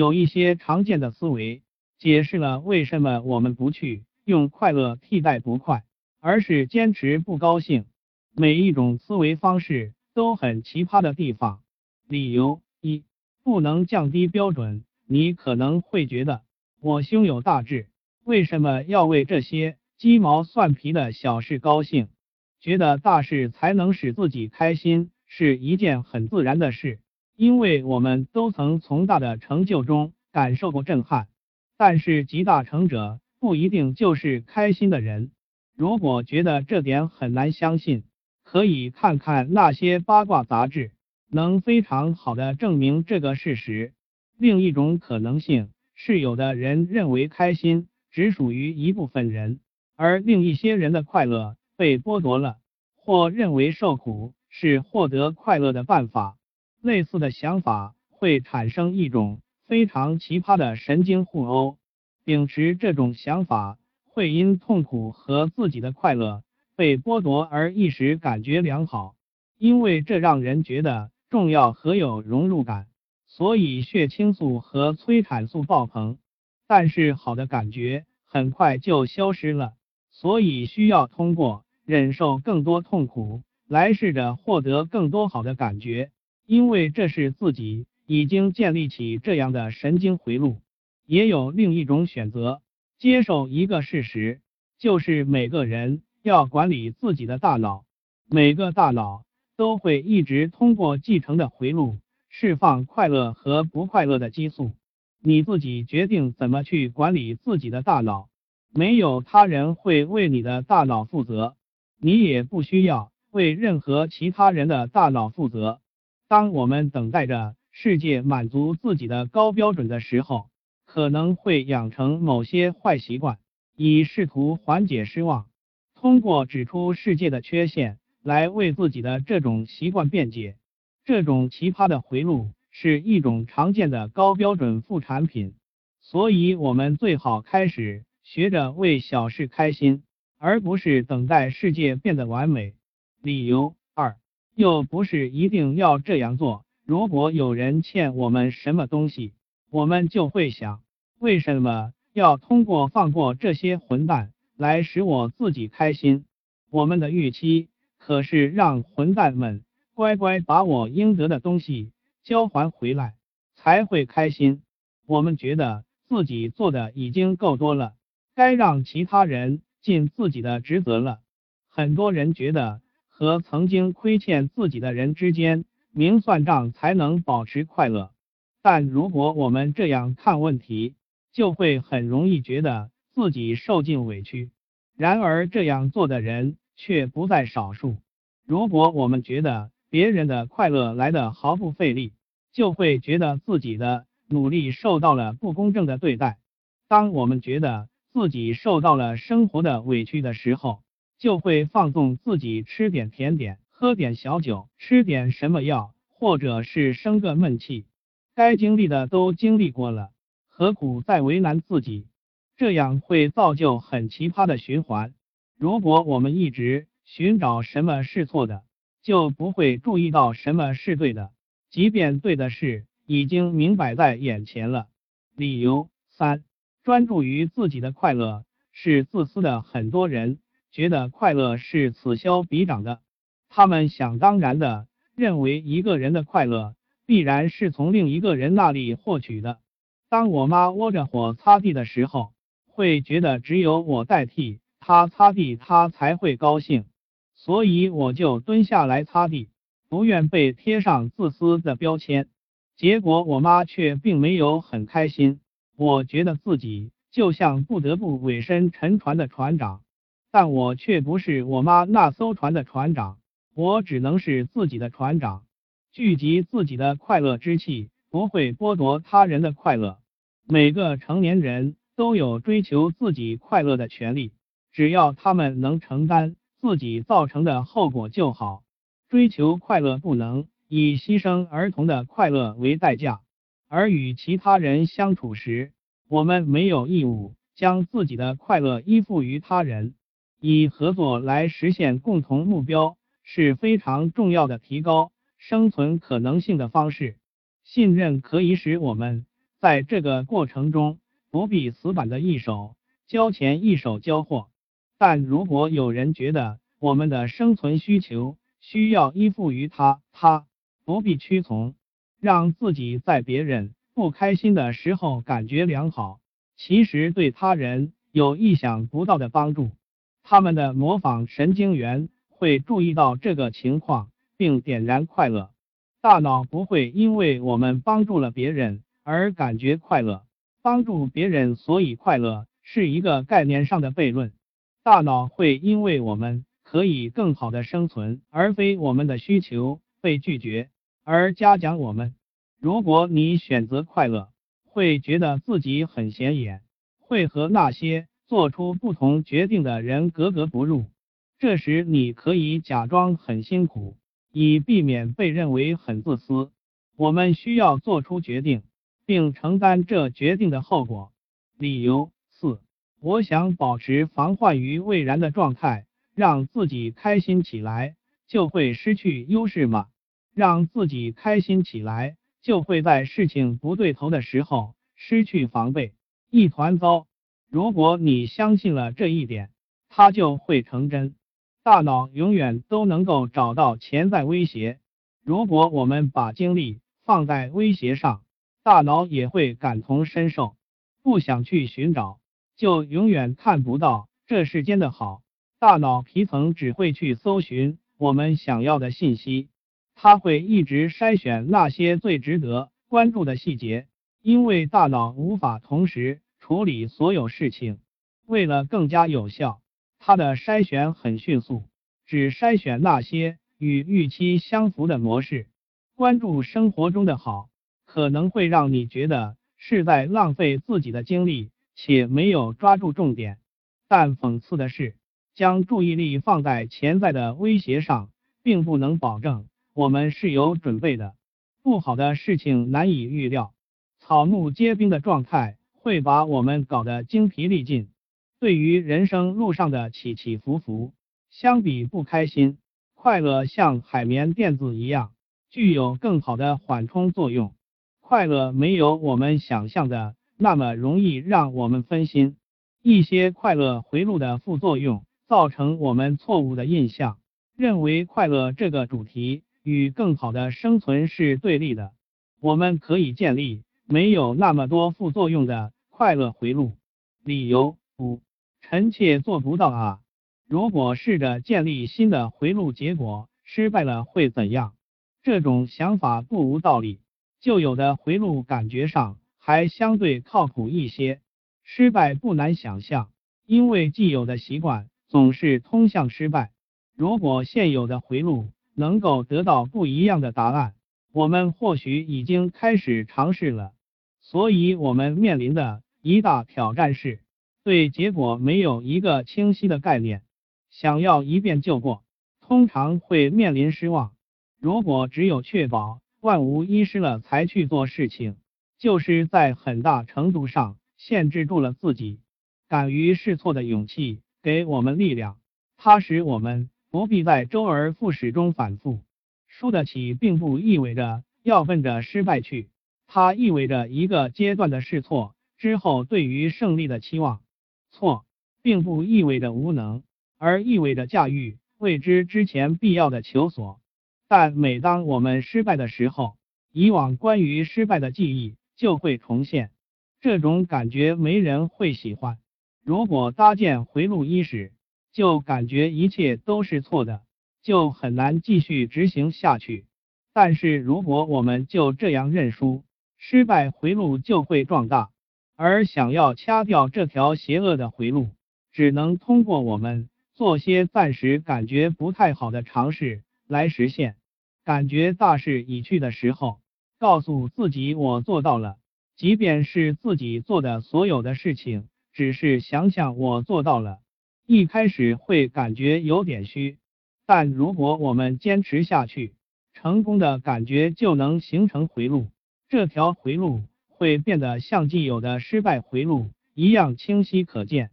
有一些常见的思维解释了为什么我们不去用快乐替代不快，而是坚持不高兴。每一种思维方式都很奇葩的地方。理由一，不能降低标准。你可能会觉得我胸有大志，为什么要为这些鸡毛蒜皮的小事高兴？觉得大事才能使自己开心是一件很自然的事。因为我们都曾从大的成就中感受过震撼，但是集大成者不一定就是开心的人。如果觉得这点很难相信，可以看看那些八卦杂志，能非常好的证明这个事实。另一种可能性是，有的人认为开心只属于一部分人，而另一些人的快乐被剥夺了，或认为受苦是获得快乐的办法。类似的想法会产生一种非常奇葩的神经互殴，秉持这种想法会因痛苦和自己的快乐被剥夺而一时感觉良好，因为这让人觉得重要和有融入感，所以血清素和催产素爆棚。但是好的感觉很快就消失了，所以需要通过忍受更多痛苦来试着获得更多好的感觉。因为这是自己已经建立起这样的神经回路，也有另一种选择，接受一个事实，就是每个人要管理自己的大脑，每个大脑都会一直通过继承的回路释放快乐和不快乐的激素，你自己决定怎么去管理自己的大脑，没有他人会为你的大脑负责，你也不需要为任何其他人的大脑负责。当我们等待着世界满足自己的高标准的时候，可能会养成某些坏习惯，以试图缓解失望。通过指出世界的缺陷来为自己的这种习惯辩解，这种奇葩的回路是一种常见的高标准副产品。所以，我们最好开始学着为小事开心，而不是等待世界变得完美。理由。又不是一定要这样做。如果有人欠我们什么东西，我们就会想，为什么要通过放过这些混蛋来使我自己开心？我们的预期可是让混蛋们乖乖把我应得的东西交还回来才会开心。我们觉得自己做的已经够多了，该让其他人尽自己的职责了。很多人觉得。和曾经亏欠自己的人之间明算账才能保持快乐，但如果我们这样看问题，就会很容易觉得自己受尽委屈。然而这样做的人却不在少数。如果我们觉得别人的快乐来的毫不费力，就会觉得自己的努力受到了不公正的对待。当我们觉得自己受到了生活的委屈的时候，就会放纵自己吃点甜点，喝点小酒，吃点什么药，或者是生个闷气。该经历的都经历过了，何苦再为难自己？这样会造就很奇葩的循环。如果我们一直寻找什么是错的，就不会注意到什么是对的，即便对的事已经明摆在眼前了。理由三：专注于自己的快乐是自私的。很多人。觉得快乐是此消彼长的，他们想当然的认为一个人的快乐必然是从另一个人那里获取的。当我妈窝着火擦地的时候，会觉得只有我代替她擦地，她才会高兴，所以我就蹲下来擦地，不愿被贴上自私的标签。结果我妈却并没有很开心，我觉得自己就像不得不委身沉船的船长。但我却不是我妈那艘船的船长，我只能是自己的船长。聚集自己的快乐之气，不会剥夺他人的快乐。每个成年人都有追求自己快乐的权利，只要他们能承担自己造成的后果就好。追求快乐不能以牺牲儿童的快乐为代价，而与其他人相处时，我们没有义务将自己的快乐依附于他人。以合作来实现共同目标是非常重要的提高生存可能性的方式。信任可以使我们在这个过程中，不必死板的一手交钱一手交货。但如果有人觉得我们的生存需求需要依附于他，他不必屈从，让自己在别人不开心的时候感觉良好，其实对他人有意想不到的帮助。他们的模仿神经元会注意到这个情况，并点燃快乐。大脑不会因为我们帮助了别人而感觉快乐，帮助别人所以快乐是一个概念上的悖论。大脑会因为我们可以更好的生存，而非我们的需求被拒绝而嘉奖我们。如果你选择快乐，会觉得自己很显眼，会和那些做出不同决定的人格格不入。这时你可以假装很辛苦。以避免被认为很自私，我们需要做出决定，并承担这决定的后果。理由四：我想保持防患于未然的状态，让自己开心起来，就会失去优势吗？让自己开心起来，就会在事情不对头的时候失去防备，一团糟。如果你相信了这一点，它就会成真。大脑永远都能够找到潜在威胁。如果我们把精力放在威胁上，大脑也会感同身受。不想去寻找，就永远看不到这世间的好。大脑皮层只会去搜寻我们想要的信息，它会一直筛选那些最值得关注的细节，因为大脑无法同时处理所有事情。为了更加有效。它的筛选很迅速，只筛选那些与预期相符的模式。关注生活中的好，可能会让你觉得是在浪费自己的精力，且没有抓住重点。但讽刺的是，将注意力放在潜在的威胁上，并不能保证我们是有准备的。不好的事情难以预料，草木皆兵的状态会把我们搞得精疲力尽。对于人生路上的起起伏伏，相比不开心，快乐像海绵垫子一样，具有更好的缓冲作用。快乐没有我们想象的那么容易让我们分心。一些快乐回路的副作用，造成我们错误的印象，认为快乐这个主题与更好的生存是对立的。我们可以建立没有那么多副作用的快乐回路。理由五。臣妾做不到啊！如果试着建立新的回路，结果失败了会怎样？这种想法不无道理。旧有的回路感觉上还相对靠谱一些，失败不难想象，因为既有的习惯总是通向失败。如果现有的回路能够得到不一样的答案，我们或许已经开始尝试了。所以，我们面临的一大挑战是。对结果没有一个清晰的概念，想要一遍就过，通常会面临失望。如果只有确保万无一失了才去做事情，就是在很大程度上限制住了自己。敢于试错的勇气给我们力量，它使我们不必在周而复始中反复。输得起并不意味着要奔着失败去，它意味着一个阶段的试错之后对于胜利的期望。错，并不意味着无能，而意味着驾驭未知之前必要的求索。但每当我们失败的时候，以往关于失败的记忆就会重现。这种感觉没人会喜欢。如果搭建回路伊始，就感觉一切都是错的，就很难继续执行下去。但是如果我们就这样认输，失败回路就会壮大。而想要掐掉这条邪恶的回路，只能通过我们做些暂时感觉不太好的尝试来实现。感觉大势已去的时候，告诉自己我做到了，即便是自己做的所有的事情，只是想想我做到了。一开始会感觉有点虚，但如果我们坚持下去，成功的感觉就能形成回路。这条回路。会变得像既有的失败回路一样清晰可见。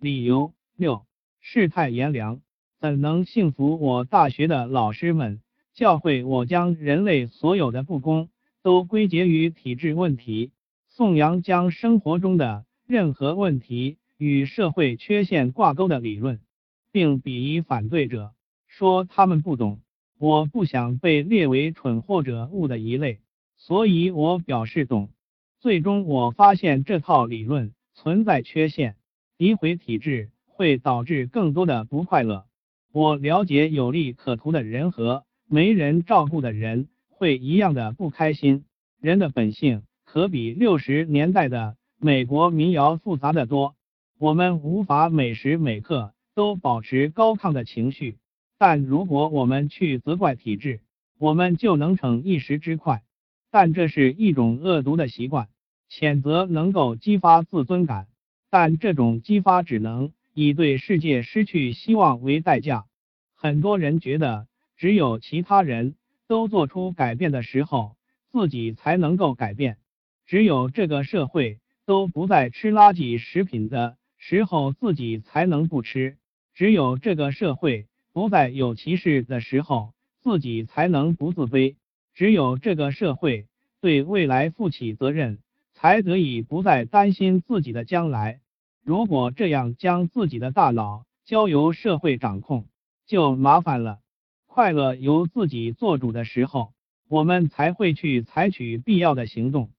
理由六：世态炎凉，怎能幸福？我大学的老师们教会我将人类所有的不公都归结于体制问题，颂扬将生活中的任何问题与社会缺陷挂钩的理论，并鄙夷反对者，说他们不懂。我不想被列为蠢或者误的一类，所以我表示懂。最终我发现这套理论存在缺陷，诋毁体制会导致更多的不快乐。我了解有利可图的人和没人照顾的人会一样的不开心。人的本性可比六十年代的美国民谣复杂的多。我们无法每时每刻都保持高亢的情绪。但如果我们去责怪体制，我们就能逞一时之快。但这是一种恶毒的习惯。谴责能够激发自尊感，但这种激发只能以对世界失去希望为代价。很多人觉得，只有其他人都做出改变的时候，自己才能够改变；只有这个社会都不再吃垃圾食品的时候，自己才能不吃；只有这个社会。不再有歧视的时候，自己才能不自卑。只有这个社会对未来负起责任，才得以不再担心自己的将来。如果这样将自己的大脑交由社会掌控，就麻烦了。快乐由自己做主的时候，我们才会去采取必要的行动。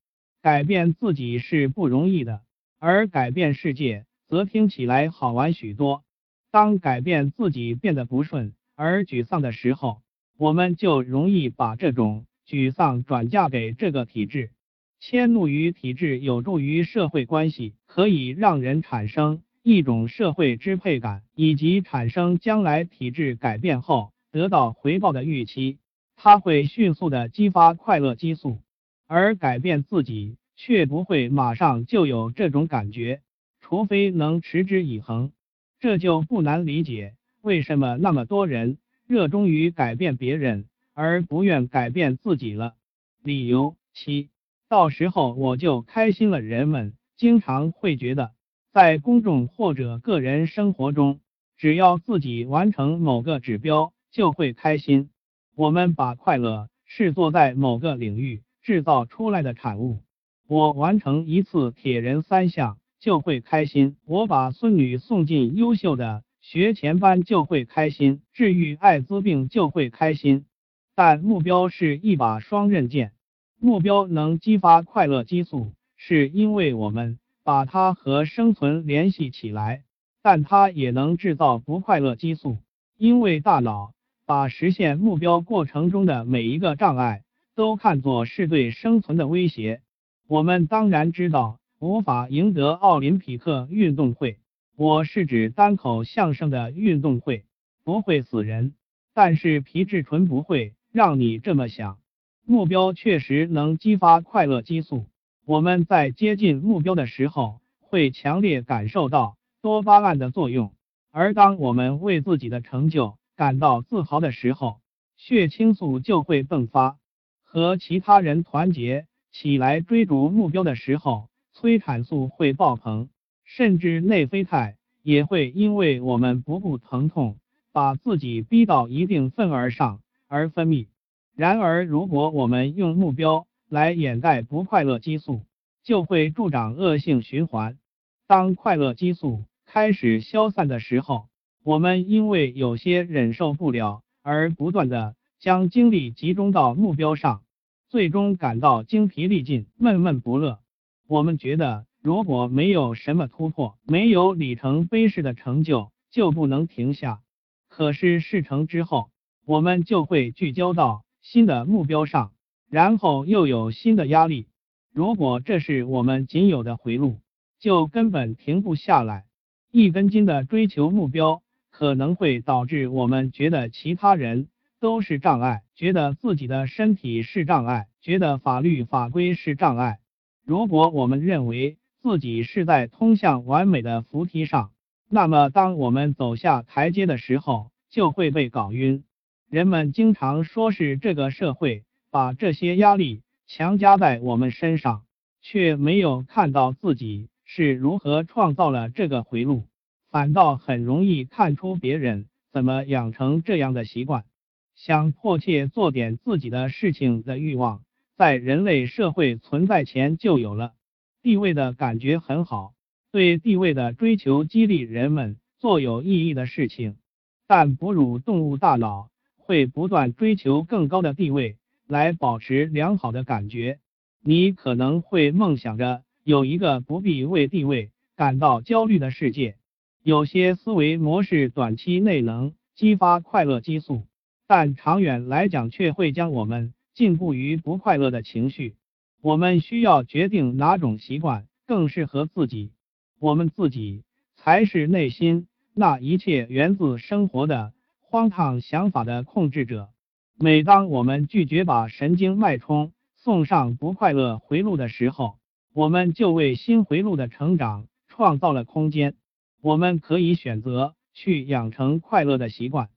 改变自己是不容易的，而改变世界则听起来好玩许多。当改变自己变得不顺而沮丧的时候，我们就容易把这种沮丧转嫁给这个体制。迁怒于体制有助于社会关系，可以让人产生一种社会支配感，以及产生将来体制改变后得到回报的预期。它会迅速的激发快乐激素，而改变自己却不会马上就有这种感觉，除非能持之以恒。这就不难理解，为什么那么多人热衷于改变别人，而不愿改变自己了。理由七，到时候我就开心了。人们经常会觉得，在公众或者个人生活中，只要自己完成某个指标，就会开心。我们把快乐视作在某个领域制造出来的产物。我完成一次铁人三项。就会开心。我把孙女送进优秀的学前班就会开心，治愈艾滋病就会开心。但目标是一把双刃剑，目标能激发快乐激素，是因为我们把它和生存联系起来，但它也能制造不快乐激素，因为大脑把实现目标过程中的每一个障碍都看作是对生存的威胁。我们当然知道。无法赢得奥林匹克运动会，我是指单口相声的运动会，不会死人，但是皮质醇不会让你这么想。目标确实能激发快乐激素，我们在接近目标的时候会强烈感受到多巴胺的作用，而当我们为自己的成就感到自豪的时候，血清素就会迸发。和其他人团结起来追逐目标的时候。催产素会爆棚，甚至内啡肽也会因为我们不顾疼痛，把自己逼到一定份儿上而分泌。然而，如果我们用目标来掩盖不快乐激素，就会助长恶性循环。当快乐激素开始消散的时候，我们因为有些忍受不了而不断的将精力集中到目标上，最终感到精疲力尽、闷闷不乐。我们觉得，如果没有什么突破，没有里程碑式的成就，就不能停下。可是事成之后，我们就会聚焦到新的目标上，然后又有新的压力。如果这是我们仅有的回路，就根本停不下来。一根筋的追求目标，可能会导致我们觉得其他人都是障碍，觉得自己的身体是障碍，觉得法律法规是障碍。如果我们认为自己是在通向完美的扶梯上，那么当我们走下台阶的时候，就会被搞晕。人们经常说是这个社会把这些压力强加在我们身上，却没有看到自己是如何创造了这个回路，反倒很容易看出别人怎么养成这样的习惯，想迫切做点自己的事情的欲望。在人类社会存在前就有了，地位的感觉很好，对地位的追求激励人们做有意义的事情。但哺乳动物大脑会不断追求更高的地位，来保持良好的感觉。你可能会梦想着有一个不必为地位感到焦虑的世界。有些思维模式短期内能激发快乐激素，但长远来讲却会将我们禁锢于不快乐的情绪。我们需要决定哪种习惯更适合自己。我们自己才是内心那一切源自生活的荒唐想法的控制者。每当我们拒绝把神经脉冲送上不快乐回路的时候，我们就为新回路的成长创造了空间。我们可以选择去养成快乐的习惯。